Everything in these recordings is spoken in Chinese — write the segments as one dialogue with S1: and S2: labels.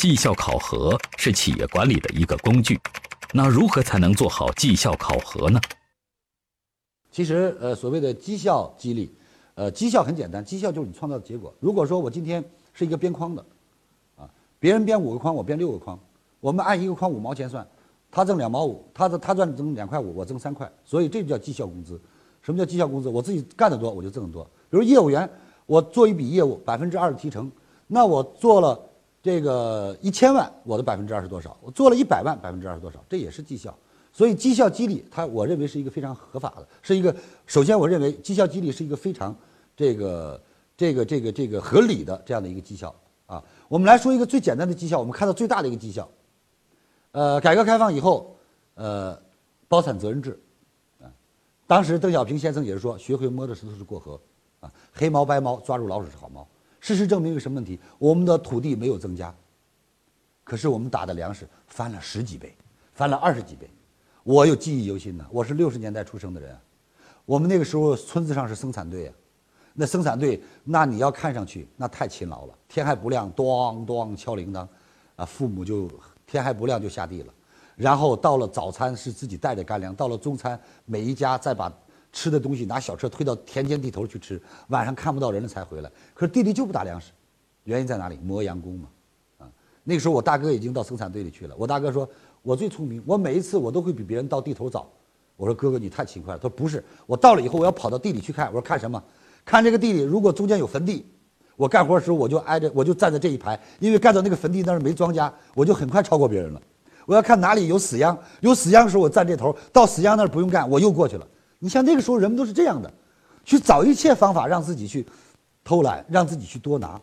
S1: 绩效考核是企业管理的一个工具。那如何才能做好绩效考核呢？
S2: 其实，呃，所谓的绩效激励，呃，绩效很简单，绩效就是你创造的结果。如果说我今天是一个编框的，啊，别人编五个框，我编六个框，我们按一个框五毛钱算，他挣两毛五，他的他赚挣两块五，我挣三块，所以这就叫绩效工资。什么叫绩效工资？我自己干得多，我就挣得多。比如业务员，我做一笔业务，百分之二的提成，那我做了这个一千万，我的百分之二是多少？我做了一百万，百分之二是多少？这也是绩效。所以绩效激励，它我认为是一个非常合法的，是一个首先我认为绩效激励是一个非常这个这个这个这个合理的这样的一个绩效啊。我们来说一个最简单的绩效，我们看到最大的一个绩效，呃，改革开放以后，呃，包产责任制啊。当时邓小平先生也是说：“学会摸着石头是过河，啊，黑猫白猫抓住老鼠是好猫。”事实证明一个什么问题？我们的土地没有增加，可是我们打的粮食翻了十几倍，翻了二十几倍。我有记忆犹新呢，我是六十年代出生的人，我们那个时候村子上是生产队啊，那生产队那你要看上去那太勤劳了，天还不亮，咚咚敲铃铛，啊，父母就天还不亮就下地了。然后到了早餐是自己带着干粮，到了中餐每一家再把吃的东西拿小车推到田间地头去吃，晚上看不到人了才回来。可是地里就不打粮食，原因在哪里？磨洋工嘛，啊，那个时候我大哥已经到生产队里去了。我大哥说，我最聪明，我每一次我都会比别人到地头早。我说哥哥你太勤快了。他说不是，我到了以后我要跑到地里去看。我说看什么？看这个地里如果中间有坟地，我干活的时候我就挨着我就站在这一排，因为干到那个坟地那儿没庄稼，我就很快超过别人了。我要看哪里有死秧，有死秧的时候我站这头，到死秧那儿不用干，我又过去了。你像那个时候人们都是这样的，去找一切方法让自己去偷懒，让自己去多拿。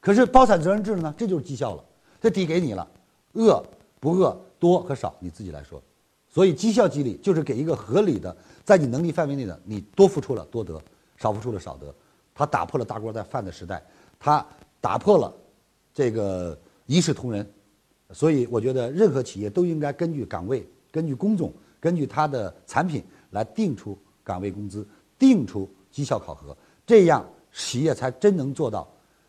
S2: 可是包产责任制呢，这就是绩效了，这抵给你了，饿不饿，多和少你自己来说。所以绩效激励就是给一个合理的，在你能力范围内的，你多付出了多得，少付出了少得。他打破了大锅在饭的时代，他打破了这个一视同仁。所以，我觉得任何企业都应该根据岗位、根据工种、根据它的产品来定出岗位工资，定出绩效考核，这样企业才真能做到。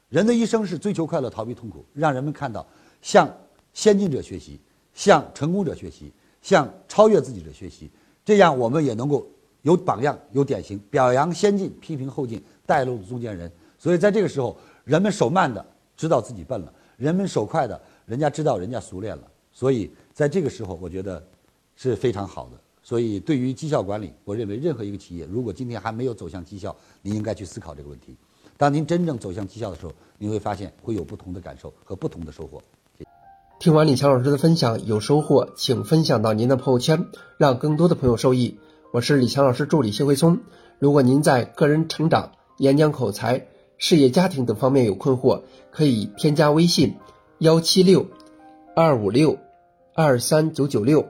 S2: 人的一生是追求快乐、逃避痛苦，让人们看到向先进者学习，向成功者学习，向超越自己者学习，这样我们也能够有榜样、有典型，表扬先进，批评后进，带路中间人。所以，在这个时候，人们手慢的知道自己笨了，人们手快的。人家知道，人家熟练了，所以在这个时候，我觉得是非常好的。所以，对于绩效管理，我认为任何一个企业，如果今天还没有走向绩效，您应该去思考这个问题。当您真正走向绩效的时候，您会发现会有不同的感受和不同的收获。
S3: 听完李强老师的分享，有收获，请分享到您的朋友圈，让更多的朋友受益。我是李强老师助理谢慧聪。如果您在个人成长、演讲口才、事业家庭等方面有困惑，可以添加微信。幺七六二五六二三九九六，